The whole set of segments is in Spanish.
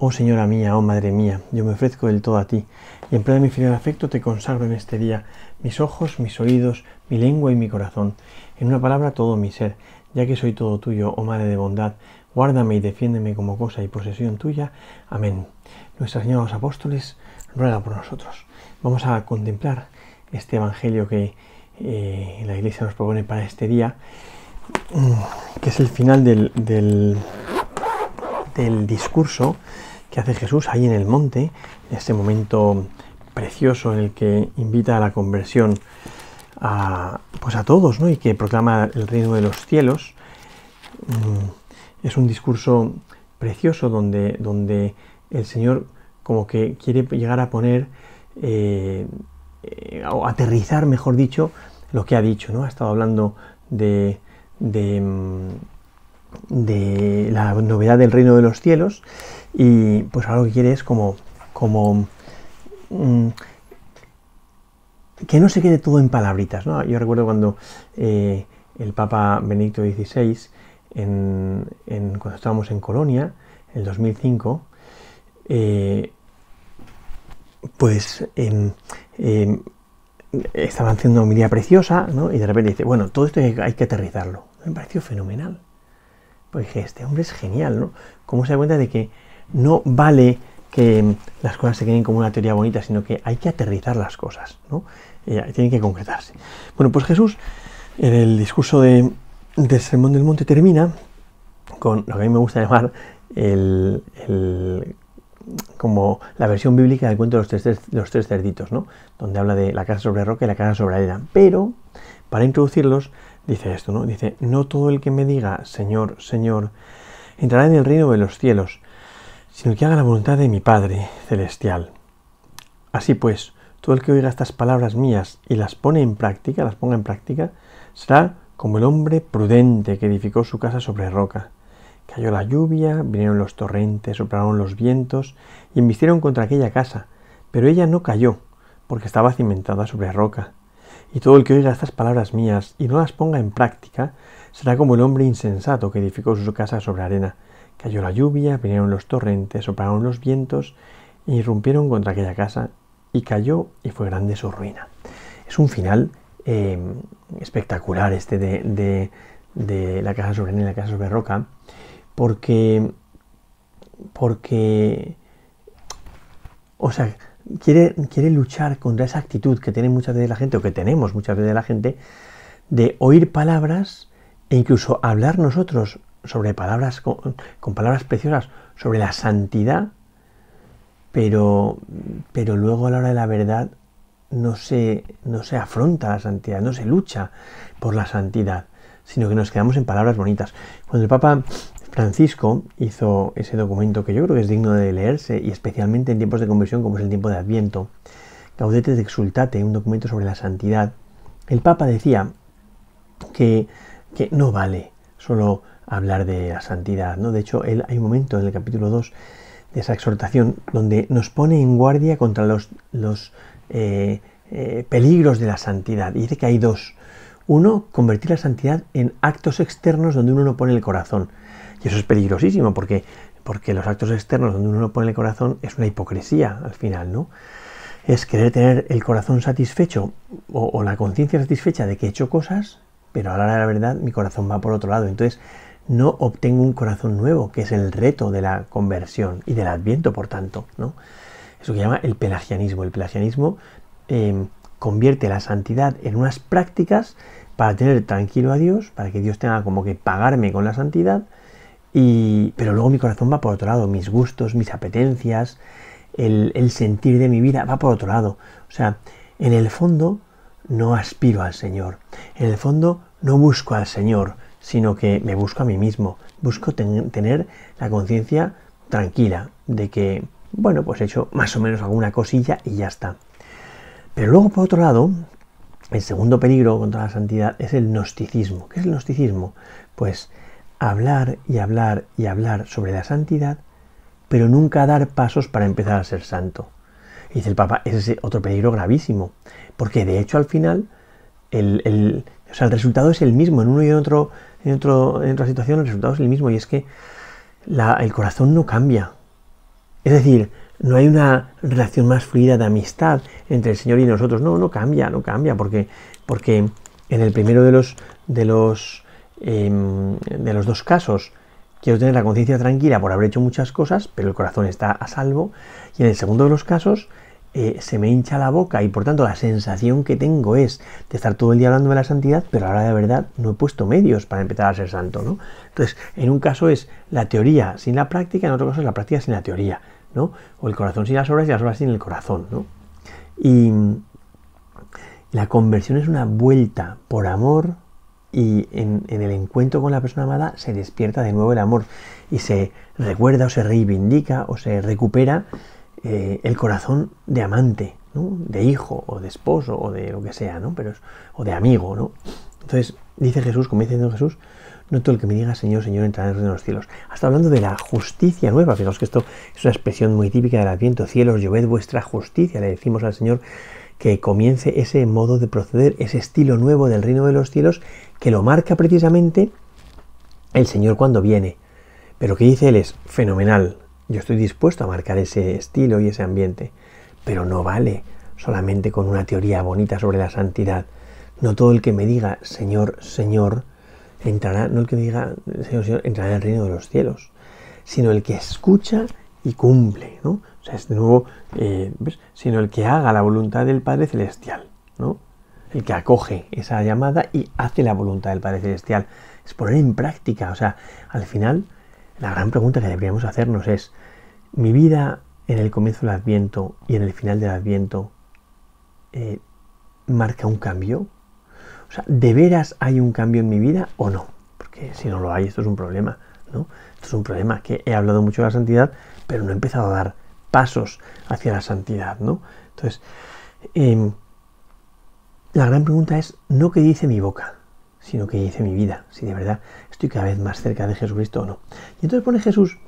Oh Señora mía, oh Madre mía, yo me ofrezco del todo a ti, y en pleno de mi filial afecto te consagro en este día mis ojos, mis oídos, mi lengua y mi corazón, en una palabra todo mi ser, ya que soy todo tuyo, oh Madre de bondad, guárdame y defiéndeme como cosa y posesión tuya. Amén. Nuestra Señora los Apóstoles ruega por nosotros. Vamos a contemplar este Evangelio que eh, la Iglesia nos propone para este día, mm, que es el final del, del discurso que hace Jesús ahí en el monte, en ese momento precioso en el que invita a la conversión a, pues a todos, ¿no? Y que proclama el reino de los cielos. Mm, es un discurso precioso donde, donde el Señor como que quiere llegar a poner, eh, o aterrizar, mejor dicho, lo que ha dicho, ¿no? Ha estado hablando de, de mm, de la novedad del reino de los cielos y pues algo que quiere es como, como mm, que no se quede todo en palabritas. ¿no? Yo recuerdo cuando eh, el Papa Benedicto XVI, en, cuando estábamos en Colonia, en el 2005, eh, pues em, em, estaba haciendo una homilía preciosa ¿no? y de repente dice, bueno, todo esto hay que aterrizarlo. Me pareció fenomenal. Pues dije, este hombre es genial, ¿no? Cómo se da cuenta de que no vale que las cosas se queden como una teoría bonita, sino que hay que aterrizar las cosas, ¿no? Eh, tienen que concretarse. Bueno, pues Jesús, en el discurso de, del Sermón del Monte, termina con lo que a mí me gusta llamar el, como la versión bíblica del cuento de los tres, los tres cerditos, ¿no? Donde habla de la casa sobre roca y la casa sobre arena. Pero, para introducirlos, dice esto, ¿no? Dice, no todo el que me diga, Señor, Señor, entrará en el reino de los cielos, sino que haga la voluntad de mi Padre celestial. Así pues, todo el que oiga estas palabras mías y las pone en práctica, las ponga en práctica, será como el hombre prudente que edificó su casa sobre roca. Cayó la lluvia, vinieron los torrentes, soplaron los vientos y embistieron contra aquella casa, pero ella no cayó, porque estaba cimentada sobre roca. Y todo el que oiga estas palabras mías y no las ponga en práctica, será como el hombre insensato que edificó su casa sobre arena. Cayó la lluvia, vinieron los torrentes, soplaron los vientos e irrumpieron contra aquella casa, y cayó y fue grande su ruina. Es un final em, espectacular este de, de, la casa sobre arena y la casa sobre roca, porque, porque, o sea, quiere, quiere luchar contra esa actitud que tiene muchas veces la gente, o que tenemos muchas veces la gente, de oír palabras e incluso hablar nosotros sobre palabras, con, palabras preciosas, sobre la santidad, pero, pero luego a la hora de la verdad no se, no se afronta la santidad, no se lucha por la santidad, sino que nos quedamos en palabras bonitas. Cuando el Papa Francisco hizo ese documento que yo creo que es digno de leerse y especialmente en tiempos de conversión como es el tiempo de Adviento, Gaudete de Exultate, un documento sobre la santidad. El Papa decía que, no vale solo hablar de la santidad, ¿no? De hecho, hay un momento en el capítulo 2 de esa exhortación donde nos pone en guardia contra los, los eh, eh, peligros de la santidad. Y dice que hay dos. Uno, convertir la santidad en actos externos donde uno no pone el corazón. Y eso es peligrosísimo porque, porque los actos externos donde uno no pone el corazón es una hipocresía al final, ¿no? Es querer tener el corazón satisfecho o, la conciencia satisfecha de que he hecho cosas, pero a la hora de la verdad mi corazón va por otro lado. Entonces no obtengo un corazón nuevo, que es el reto de la conversión y del adviento, por tanto, ¿no? Eso que llama el pelagianismo. El pelagianismo em, convierte la santidad en unas prácticas para tener tranquilo a Dios, para que Dios tenga como que pagarme con la santidad, pero luego mi corazón va por otro lado, mis gustos, mis apetencias, el, sentir de mi vida va por otro lado. O sea, en el fondo no aspiro al Señor, en el fondo no busco al Señor, sino que me busco a mí mismo, busco tener la conciencia tranquila de que bueno, pues he hecho más o menos alguna cosilla y ya está. Pero luego, por otro lado, el segundo peligro contra la santidad es el gnosticismo. ¿Qué es el gnosticismo? Pues hablar y hablar y hablar sobre la santidad, pero nunca dar pasos para empezar a ser santo. dice el Papa, ese es otro peligro gravísimo, porque de hecho al final el, el, el resultado es el mismo, en uno y en otro, en otro, en otra situación el resultado es el mismo, y es que el corazón no cambia. Es decir, no hay una relación más fluida de amistad entre el Señor y nosotros. No, no cambia, no cambia, porque, porque en el primero de los, de los, em, de los dos casos quiero tener la conciencia tranquila por haber hecho muchas cosas, pero el corazón está a salvo. Y en el segundo de los casos eh, se me hincha la boca y por tanto la sensación que tengo es de estar todo el día hablando de la santidad, pero ahora de verdad no he puesto medios para empezar a ser santo. ¿no? Entonces, en un caso es la teoría sin la práctica, en otro caso es la práctica sin la teoría. ¿no? O el corazón sin las obras y las obras sin el corazón, ¿no? Y la conversión es una vuelta por amor y en, el encuentro con la persona amada se despierta de nuevo el amor y se recuerda o se reivindica o se recupera eh, el corazón de amante, de hijo o de esposo o de lo que sea, ¿no? Pero o de amigo, ¿no? Entonces dice Jesús, como dice Jesús, no todo el que me diga Señor, Señor entrará en el reino de los cielos. Hasta hablando de la justicia nueva. Fijaos que esto es una expresión muy típica del Adviento. Cielos, lloved vuestra justicia. Le decimos al Señor que comience ese modo de proceder, ese estilo nuevo del reino de los cielos, que lo marca precisamente el Señor cuando viene. Pero que dice Él es fenomenal. Yo estoy dispuesto a marcar ese estilo y ese ambiente. Pero no vale solamente con una teoría bonita sobre la santidad. No todo el que me diga Señor, Señor, entrará, no el que diga, Señor, Señor, entrará en el reino de los cielos, sino el que escucha y cumple, ¿no? O sea, es de nuevo, eh, sino el que haga la voluntad del Padre Celestial, ¿no? El que acoge esa llamada y hace la voluntad del Padre Celestial. Es poner en práctica, o sea, al final, la gran pregunta que deberíamos hacernos es, ¿mi vida en el comienzo del Adviento y en el final del Adviento eh, marca un cambio? O sea, ¿de veras hay un cambio en mi vida o no? Porque si no lo hay, esto es un problema, ¿no? Esto es un problema, que he hablado mucho de la santidad, pero no he empezado a dar pasos hacia la santidad, ¿no? Entonces, em, la gran pregunta es no qué dice mi boca, sino qué dice mi vida, si de verdad estoy cada vez más cerca de Jesucristo o no. Y entonces pone Jesús,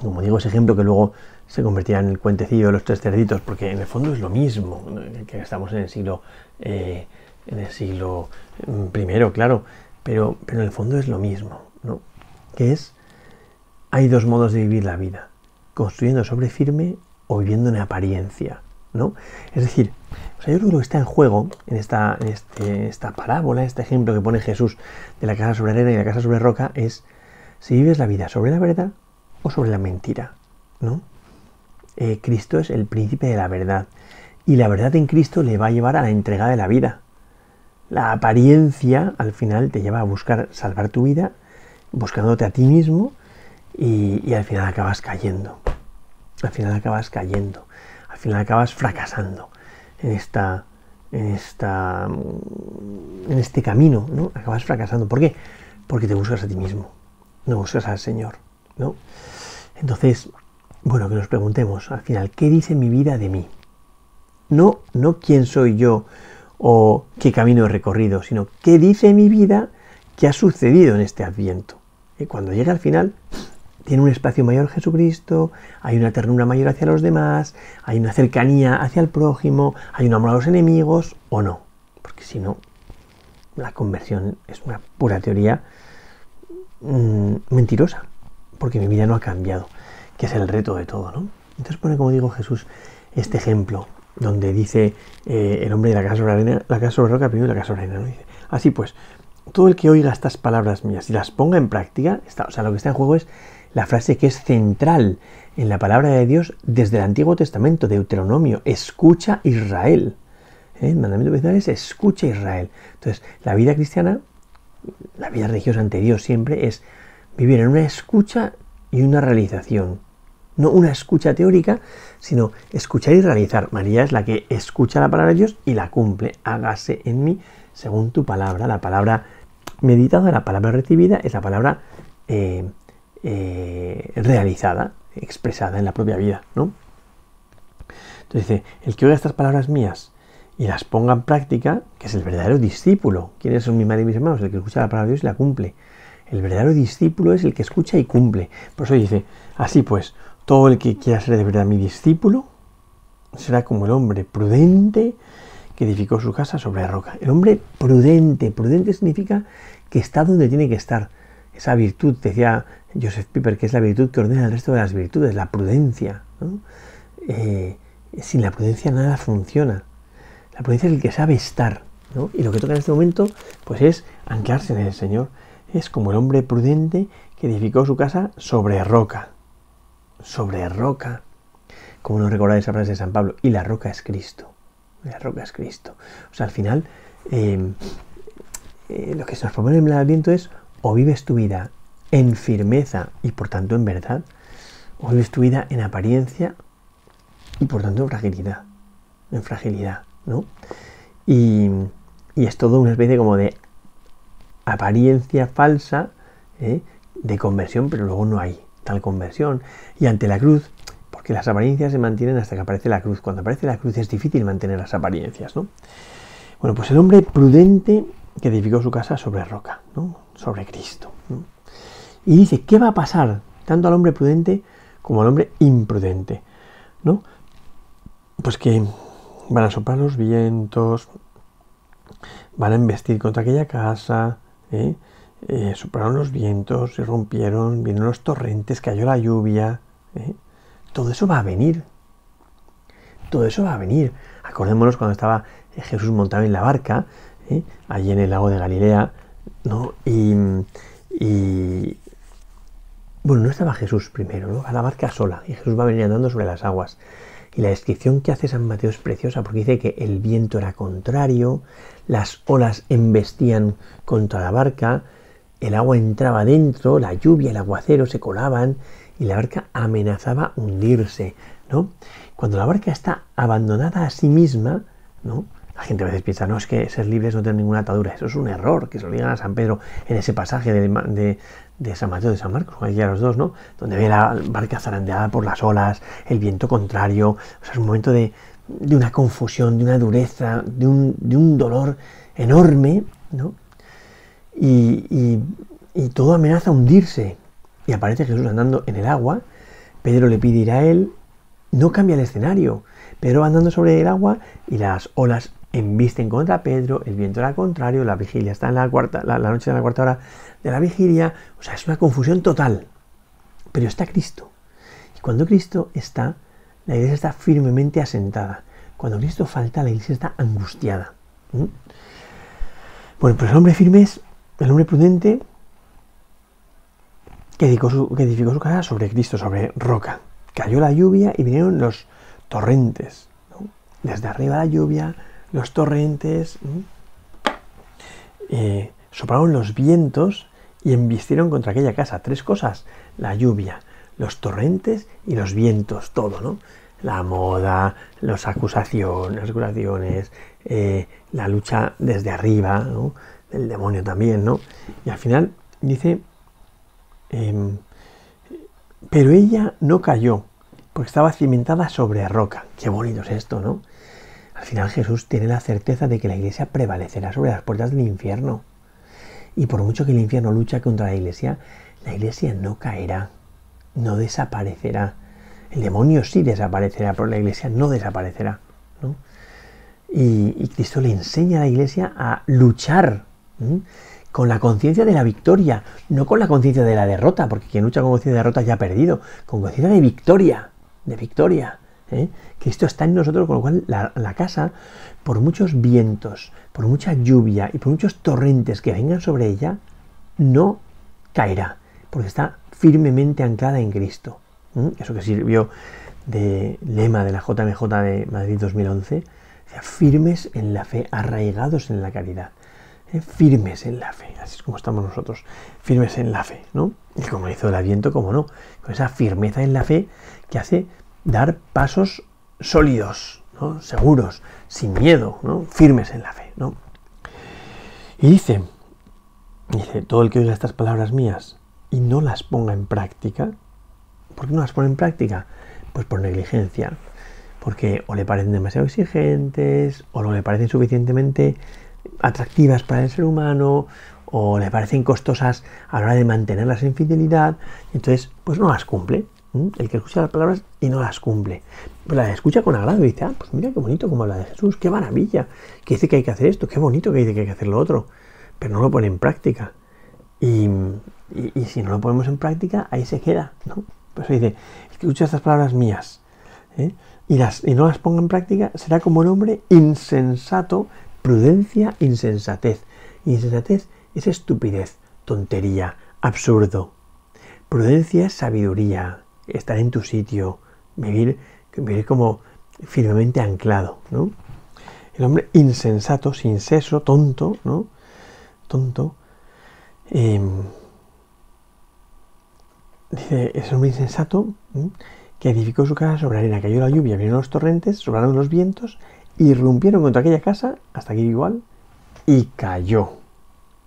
como digo, ese ejemplo que luego se convertirá en el cuentecillo de los tres cerditos, porque en el fondo es lo mismo, que estamos en el siglo eh, en el siglo I, claro, pero, pero en el fondo es lo mismo, ¿no? Que es, hay dos modos de vivir la vida, construyendo sobre firme o viviendo en apariencia, ¿no? Es decir, yo creo que lo que está en juego en esta, en este, esta parábola, este ejemplo que pone Jesús de la casa sobre arena y la casa sobre roca, es si vives la vida sobre la verdad o sobre la mentira, ¿no? Eh, Cristo es el príncipe de la verdad y la verdad en Cristo le va a llevar a la entrega de la vida, la apariencia al final te lleva a buscar salvar tu vida, buscándote a ti mismo y, al final acabas cayendo. Al final acabas cayendo. Al final acabas fracasando en esta, en esta, en este camino, ¿no? Acabas fracasando. ¿Por qué? Porque te buscas a ti mismo, no buscas al Señor, ¿no? Entonces, bueno, que nos preguntemos al final, ¿qué dice mi vida de mí? No, no quién soy yo o qué camino he recorrido, sino qué dice mi vida que ha sucedido en este adviento. Y cuando llega al final, tiene un espacio mayor Jesucristo, hay una ternura mayor hacia los demás, hay una cercanía hacia el prójimo, hay un amor a los enemigos o no. Porque si no, la conversión es una pura teoría mm, mentirosa, porque mi vida no ha cambiado, que es el reto de todo, ¿no? Entonces pone, como digo Jesús, este ejemplo donde dice eh, el hombre de la casa sobre arena, la casa sobre roca, primero la casa sobre arena. ¿no? Dice, así pues, todo el que oiga estas palabras mías y las ponga en práctica, está, o sea, lo que está en juego es la frase que es central en la palabra de Dios desde el Antiguo Testamento, Deuteronomio, escucha Israel. ¿Eh? El mandamiento principal es escucha Israel. Entonces, la vida cristiana, la vida religiosa ante Dios siempre es vivir en una escucha y una realización no una escucha teórica, sino escuchar y realizar. María es la que escucha la palabra de Dios y la cumple. Hágase en mí según tu palabra. La palabra meditada, la palabra recibida es la palabra eh, eh, realizada. expresada en la propia vida, ¿no? Entonces dice, el que oiga estas palabras mías y las ponga en práctica, que es el verdadero discípulo. ¿Quiénes son mi madre y mis hermanos? El que escucha la palabra de Dios y la cumple. El verdadero discípulo es el que escucha y cumple. Por eso dice, así pues, todo el que quiera ser de verdad mi discípulo será como el hombre prudente que edificó su casa sobre la roca. El hombre prudente, prudente significa que está donde tiene que estar. Esa virtud, decía Joseph Piper, que es la virtud que ordena el resto de las virtudes, la prudencia. Eh, sin la prudencia nada funciona. La prudencia es el que sabe estar. Y lo que toca en este momento, pues es anclarse en el Señor. Es como el hombre prudente que edificó su casa sobre roca. Sobre roca. Como nos recordáis esa frase de San Pablo. Y la roca es Cristo. La roca es Cristo. O sea, al final, eh, eh, lo que se nos propone en el Adviento es o vives tu vida en firmeza y por tanto en verdad, o vives tu vida en apariencia y por tanto en fragilidad. En fragilidad, ¿no? Y, es todo una especie como de apariencia falsa ¿eh? de conversión, pero luego no hay tal conversión. Y ante la cruz, porque las apariencias se mantienen hasta que aparece la cruz. Cuando aparece la cruz es difícil mantener las apariencias, ¿no? Bueno, pues el hombre prudente que edificó su casa sobre roca, ¿no? Sobre Cristo. Y dice, ¿qué va a pasar tanto al hombre prudente como al hombre imprudente? ¿No? Pues que van a soplar los vientos, van a embestir contra aquella casa, ¿eh? Eh, soplaron los vientos, se rompieron, vinieron los torrentes, cayó la lluvia. ¿eh? Todo eso va a venir. Todo eso va a venir. Acordémonos cuando estaba Jesús montado en la barca, allí en el lago de Galilea, ¿no? Y, y, bueno, no estaba Jesús primero, ¿no? A la barca sola, y Jesús va a venir andando sobre las aguas. Y la descripción que hace San Mateo es preciosa porque dice que el viento era contrario, las olas embestían contra la barca, el agua entraba dentro, la lluvia, el aguacero se colaban y la barca amenazaba hundirse, ¿no? Cuando la barca está abandonada a sí misma, ¿no? La gente a veces piensa, no, es que ser libre es no tener ninguna atadura. Eso es un error que se lo digan a San Pedro en ese pasaje de, de San Mateo de San Marcos, cualquiera de los dos, ¿no? Donde ve la barca zarandeada por las olas, el viento contrario, es un momento de, una confusión, de una dureza, de un, dolor enorme, ¿no? Y, todo amenaza a hundirse. Y aparece Jesús andando en el agua, Pedro le pide ir a él, no cambia el escenario, Pedro andando sobre el agua y las olas embisten contra Pedro, el viento era contrario, la vigilia está en la cuarta, la, noche de la cuarta hora de la vigilia, o sea, es una confusión total. Pero está Cristo. Y cuando Cristo está, la iglesia está firmemente asentada. Cuando Cristo falta, la iglesia está angustiada. Bueno, pues el hombre firme es el hombre prudente que edificó su casa sobre Cristo, sobre roca. Cayó la lluvia y vinieron los torrentes. Desde arriba la lluvia, los torrentes, eh, soplaron los vientos y embistieron contra aquella casa. Tres cosas, la lluvia, los torrentes y los vientos, todo, ¿no? La moda, las acusaciones, las acusaciones eh, la lucha desde arriba, ¿no? El demonio también, ¿no? Y al final dice, em, pero ella no cayó, porque estaba cimentada sobre roca. Qué bonito es esto, ¿no? Al final Jesús tiene la certeza de que la iglesia prevalecerá sobre las puertas del infierno. Y por mucho que el infierno lucha contra la iglesia, la iglesia no caerá, no desaparecerá. El demonio sí desaparecerá, pero la iglesia no desaparecerá. Y, Cristo le enseña a la iglesia a luchar con la conciencia de la victoria, no con la conciencia de la derrota, porque quien lucha con conciencia de derrota ya ha perdido, con conciencia de victoria, de victoria. ¿Eh? Cristo está en nosotros, con lo cual la, casa, por muchos vientos, por mucha lluvia y por muchos torrentes que vengan sobre ella, no caerá, porque está firmemente anclada en Cristo. Eso que sirvió de lema de la JMJ de Madrid 2011, firmes en la fe, arraigados en la caridad. ¿eh? Firmes en la fe, así es como estamos nosotros, firmes en la fe, ¿no? Y como hizo el Adviento, como no, con esa firmeza en la fe que hace dar pasos sólidos, seguros, sin miedo, firmes en la fe. Y dice, dice, todo el que oiga estas palabras mías y no las ponga en práctica, ¿Por qué no las pone en práctica? Pues por negligencia, porque o le parecen demasiado exigentes, o no le parecen suficientemente atractivas para el ser humano, o le parecen costosas a la hora de mantenerlas en fidelidad, entonces pues no las cumple. El que escucha las palabras y no las cumple. Pues las escucha con agrado y dice, ah, pues mira qué bonito como habla de Jesús, qué maravilla, que dice que hay que hacer esto, qué bonito que dice que hay que hacer lo otro, pero no lo pone en práctica. Y, si no lo ponemos en práctica, ahí se queda, ¿no? Pues dice, el que escucha estas palabras mías ¿eh? y, las, y no las ponga en práctica, será como un hombre insensato, prudencia, insensatez. Insensatez es estupidez, tontería, absurdo. Prudencia es sabiduría, estar en tu sitio, vivir, vivir como firmemente anclado, ¿no? El hombre insensato, sin seso, tonto, ¿no? Tonto. Em, dice, es un hombre insensato que edificó su casa sobre arena, cayó la lluvia, vinieron los torrentes, sobraron los vientos, irrumpieron contra aquella casa, hasta aquí igual, y cayó,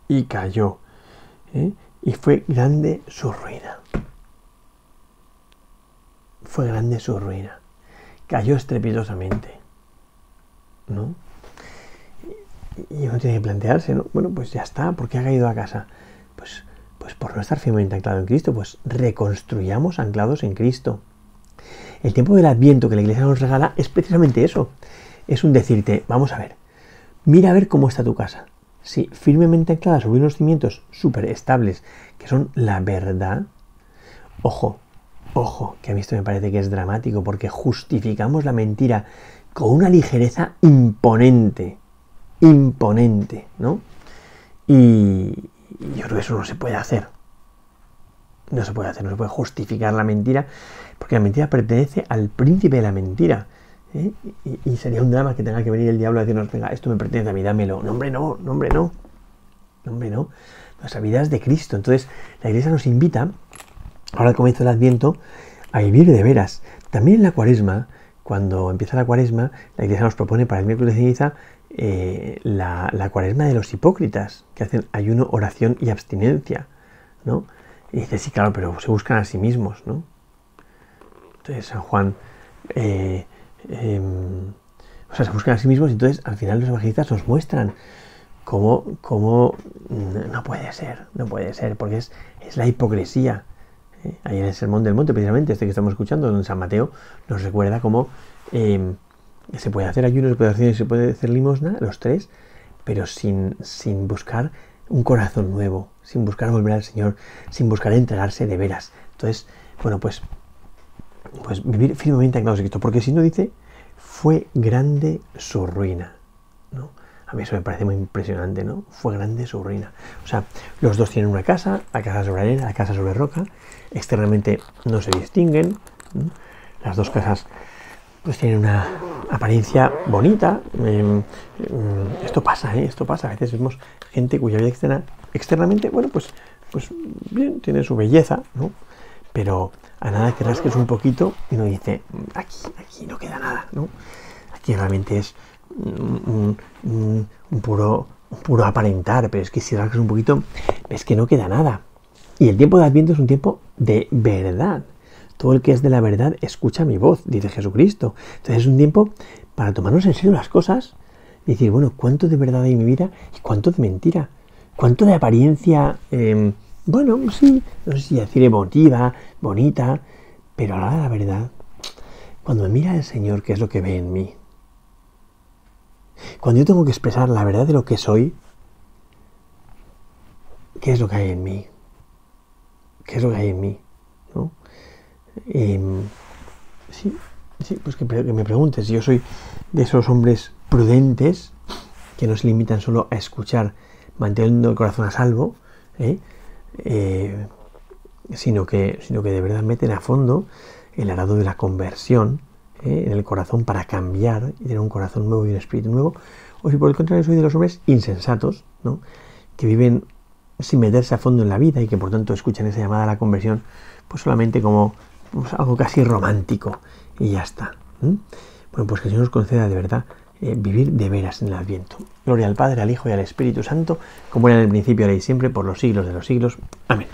y cayó, ¿eh? y fue grande su ruina fue grande su ruina. Cayó estrepitosamente. ¿No? Y uno tiene que plantearse, ¿no? Bueno, pues ya está, ¿por qué ha caído a casa? Pues, pues por no estar firmemente anclado en Cristo, pues reconstruyamos anclados en Cristo. El tiempo del Adviento que la Iglesia nos regala es precisamente eso. Es un decirte, vamos a ver, mira a ver cómo está tu casa. Si firmemente anclada sobre unos cimientos súper estables, que son la verdad, ojo, Ojo, que a mí esto me parece que es dramático porque justificamos la mentira con una ligereza imponente, imponente, ¿no? Y yo creo que eso no se puede hacer. No se puede hacer, no se puede justificar la mentira, porque la mentira pertenece al príncipe de la mentira. ¿eh? Y, sería un drama que tenga que venir el diablo a decirnos, venga, esto me pertenece a mí, dámelo. No, hombre, no, no, hombre, no. No, hombre, no. Nuestra vida es de Cristo. Entonces, la iglesia nos invita ahora al comienzo del Adviento, a vivir de veras. También en la cuaresma, cuando empieza la cuaresma, la iglesia nos propone para el miércoles de ceniza eh, la, cuaresma de los hipócritas, que hacen ayuno, oración y abstinencia, ¿no? Y dice, sí, claro, pero se buscan a sí mismos, ¿no? Entonces San Juan, eh, em, o sea, se buscan a sí mismos y entonces al final los evangelistas nos muestran cómo, cómo no puede ser, no puede ser, porque es, es la hipocresía ahí en el Sermón del Monte, precisamente este que estamos escuchando, donde San Mateo nos recuerda cómo em, se puede hacer ayuno, se puede hacer, se puede hacer limosna, los tres, pero sin, sin buscar un corazón nuevo, sin buscar volver al Señor, sin buscar entregarse de veras. Entonces, bueno, pues, pues vivir firmemente anclados en Cristo, porque si no dice, fue grande su ruina. ¿no? A mí eso me parece muy impresionante, ¿no? Fue grande su ruina. O sea, los dos tienen una casa, la casa sobre arena, la casa sobre roca, externamente no se distinguen, las dos casas pues tienen una apariencia bonita. Em, em, esto pasa, ¿eh? esto pasa. A veces vemos gente cuya vida externa, externamente, bueno, pues, pues bien, tiene su belleza, ¿no? Pero a nada que rasques un poquito y uno dice, aquí, aquí no queda nada, ¿no? Aquí realmente es un, puro, puro aparentar, pero es que si rascas un poquito, ves que no queda nada. Y el tiempo de Adviento es un tiempo de verdad. Todo el que es de la verdad escucha mi voz, dice Jesucristo. Entonces es un tiempo para tomarnos en serio las cosas y decir, bueno, ¿cuánto de verdad hay en mi vida y cuánto de mentira? ¿Cuánto de apariencia, em, bueno, sí, no sé si decir emotiva, bonita, pero a la la verdad, cuando me mira el Señor, ¿qué es lo que ve en mí? Cuando yo tengo que expresar la verdad de lo que soy, ¿qué es lo que hay en mí? ¿Qué es lo que hay en mí? Em, sí, sí, pues que, me preguntes. Yo soy de esos hombres prudentes que no se limitan solo a escuchar, manteniendo el corazón a salvo, ¿eh? Eh, sino, que, sino que de verdad meten a fondo el arado de la conversión ¿eh? en el corazón para cambiar y tener un corazón nuevo y un espíritu nuevo. O si por el contrario soy de los hombres insensatos, ¿no? que viven sin meterse a fondo en la vida y que por tanto escuchan esa llamada a la conversión pues solamente como pues, algo casi romántico y ya está. Bueno, pues que el nos conceda de verdad eh, vivir de veras en el Adviento. Gloria al Padre, al Hijo y al Espíritu Santo, como era en el principio, ahora y siempre, por los siglos de los siglos. Amén.